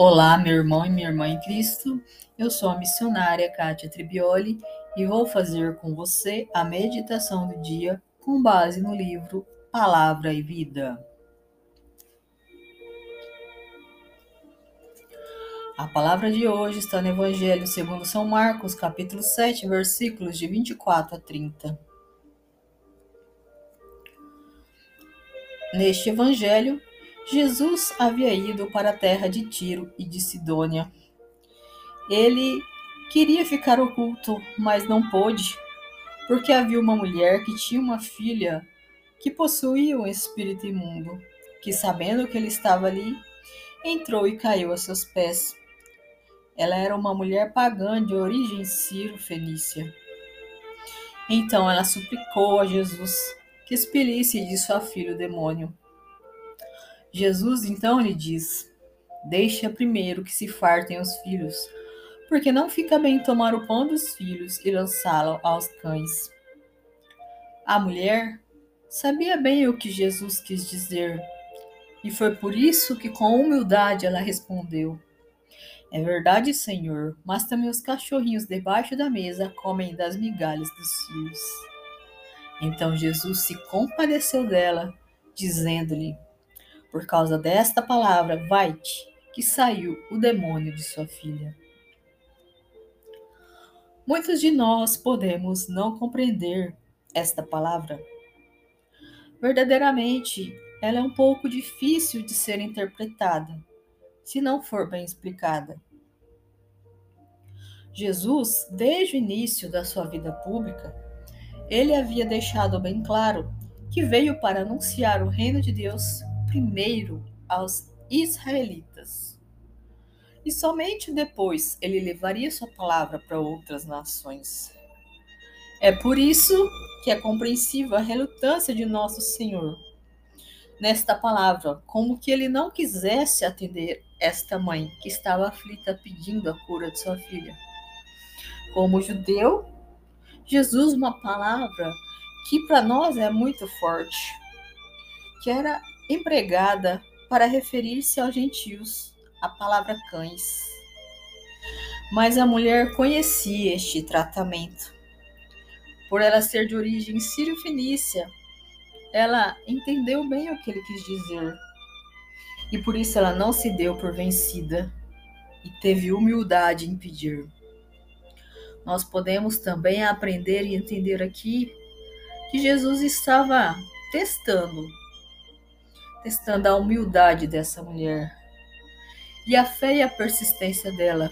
Olá, meu irmão e minha irmã em Cristo. Eu sou a missionária Kátia Tribioli e vou fazer com você a meditação do dia com base no livro Palavra e Vida. A palavra de hoje está no Evangelho segundo São Marcos, capítulo 7, versículos de 24 a 30. Neste evangelho, Jesus havia ido para a terra de Tiro e de Sidônia. Ele queria ficar oculto, mas não pôde, porque havia uma mulher que tinha uma filha que possuía um espírito imundo, que sabendo que ele estava ali, entrou e caiu a seus pés. Ela era uma mulher pagã de origem sírio-fenícia. Então ela suplicou a Jesus que expelisse de sua filha o demônio. Jesus então lhe diz: Deixa primeiro que se fartem os filhos, porque não fica bem tomar o pão dos filhos e lançá-lo aos cães. A mulher sabia bem o que Jesus quis dizer, e foi por isso que, com humildade, ela respondeu: É verdade, Senhor, mas também os cachorrinhos debaixo da mesa comem das migalhas dos filhos. Então Jesus se compadeceu dela, dizendo-lhe: por causa desta palavra, vai-te, que saiu o demônio de sua filha. Muitos de nós podemos não compreender esta palavra. Verdadeiramente, ela é um pouco difícil de ser interpretada, se não for bem explicada. Jesus, desde o início da sua vida pública, ele havia deixado bem claro que veio para anunciar o reino de Deus primeiro aos israelitas. E somente depois ele levaria sua palavra para outras nações. É por isso que é compreensível a relutância de nosso Senhor nesta palavra, como que ele não quisesse atender esta mãe que estava aflita pedindo a cura de sua filha. Como judeu, Jesus uma palavra que para nós é muito forte, que era empregada para referir-se aos gentios, a palavra cães. Mas a mulher conhecia este tratamento. Por ela ser de origem sírio-fenícia, ela entendeu bem o que ele quis dizer. E por isso ela não se deu por vencida e teve humildade em pedir. Nós podemos também aprender e entender aqui que Jesus estava testando testando a humildade dessa mulher e a fé e a persistência dela.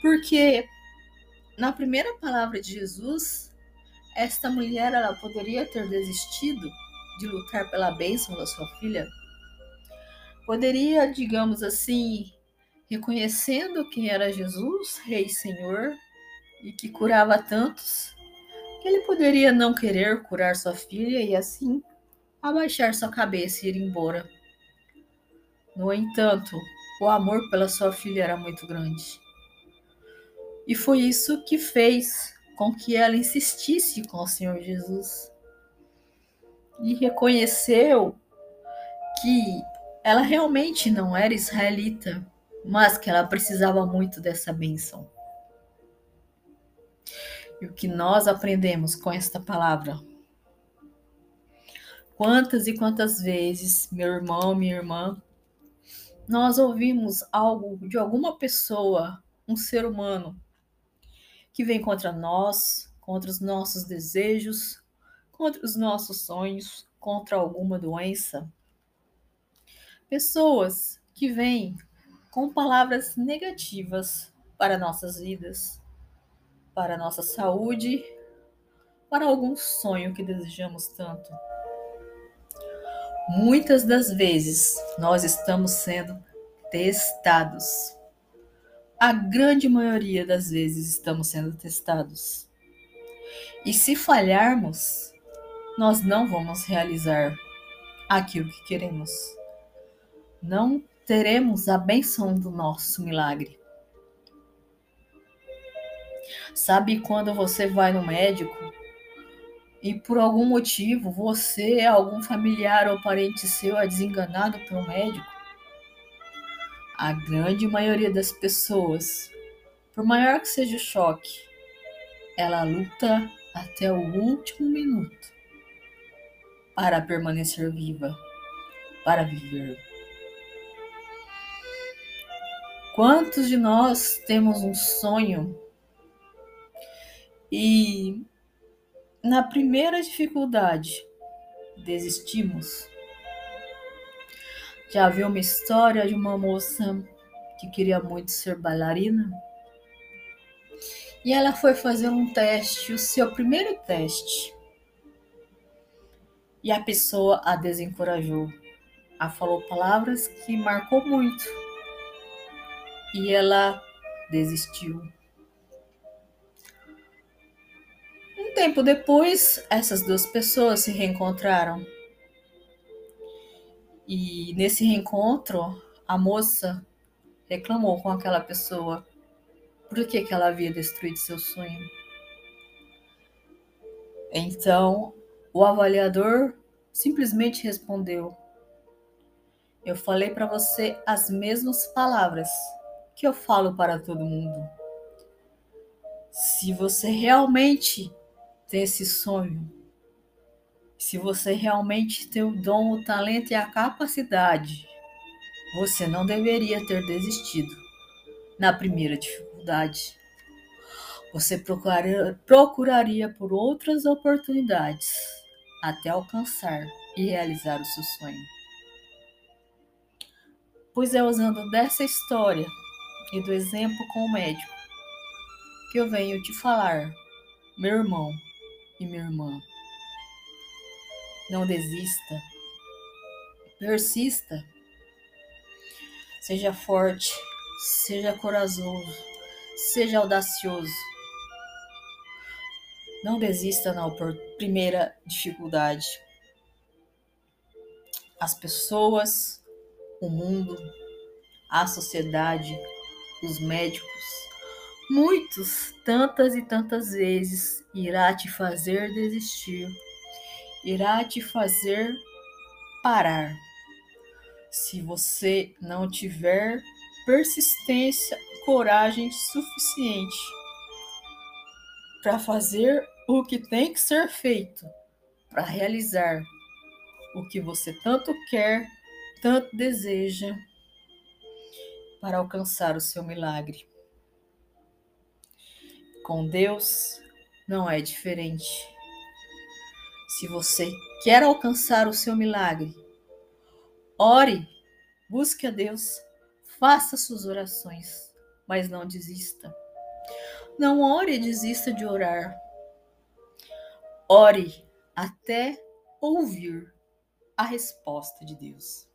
Porque na primeira palavra de Jesus, esta mulher ela poderia ter desistido de lutar pela bênção da sua filha. Poderia, digamos assim, reconhecendo quem era Jesus, Rei Senhor, e que curava tantos, que ele poderia não querer curar sua filha e assim abaixar sua cabeça e ir embora. No entanto, o amor pela sua filha era muito grande. E foi isso que fez com que ela insistisse com o Senhor Jesus. E reconheceu que ela realmente não era israelita, mas que ela precisava muito dessa bênção. E o que nós aprendemos com esta palavra Quantas e quantas vezes, meu irmão, minha irmã, nós ouvimos algo de alguma pessoa, um ser humano, que vem contra nós, contra os nossos desejos, contra os nossos sonhos, contra alguma doença. Pessoas que vêm com palavras negativas para nossas vidas, para nossa saúde, para algum sonho que desejamos tanto. Muitas das vezes nós estamos sendo testados. A grande maioria das vezes estamos sendo testados. E se falharmos, nós não vamos realizar aquilo que queremos. Não teremos a benção do nosso milagre. Sabe quando você vai no médico e por algum motivo você, algum familiar ou parente seu é desenganado pelo médico, A grande maioria das pessoas, por maior que seja o choque, ela luta até o último minuto para permanecer viva, para viver. Quantos de nós temos um sonho e na primeira dificuldade desistimos? Já viu uma história de uma moça que queria muito ser bailarina? E ela foi fazer um teste, o seu primeiro teste. E a pessoa a desencorajou. A falou palavras que marcou muito. E ela desistiu. Tempo depois, essas duas pessoas se reencontraram e nesse reencontro, a moça reclamou com aquela pessoa por que, que ela havia destruído seu sonho. Então, o avaliador simplesmente respondeu: Eu falei para você as mesmas palavras que eu falo para todo mundo. Se você realmente tem esse sonho, se você realmente tem o dom, o talento e a capacidade, você não deveria ter desistido na primeira dificuldade. Você procuraria, procuraria por outras oportunidades até alcançar e realizar o seu sonho. Pois é usando dessa história e do exemplo com o médico que eu venho te falar, meu irmão e minha irmã. Não desista. Persista. Seja forte, seja corajoso, seja audacioso. Não desista na primeira dificuldade. As pessoas, o mundo, a sociedade, os médicos, muitos, tantas e tantas vezes irá te fazer desistir irá te fazer parar. Se você não tiver persistência, coragem suficiente para fazer o que tem que ser feito, para realizar o que você tanto quer, tanto deseja, para alcançar o seu milagre. Com Deus não é diferente. Se você quer alcançar o seu milagre, ore, busque a Deus, faça suas orações, mas não desista. Não ore e desista de orar. Ore até ouvir a resposta de Deus.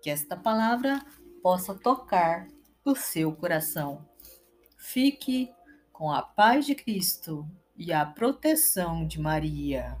Que esta palavra possa tocar o seu coração. Fique com a paz de Cristo e a proteção de Maria.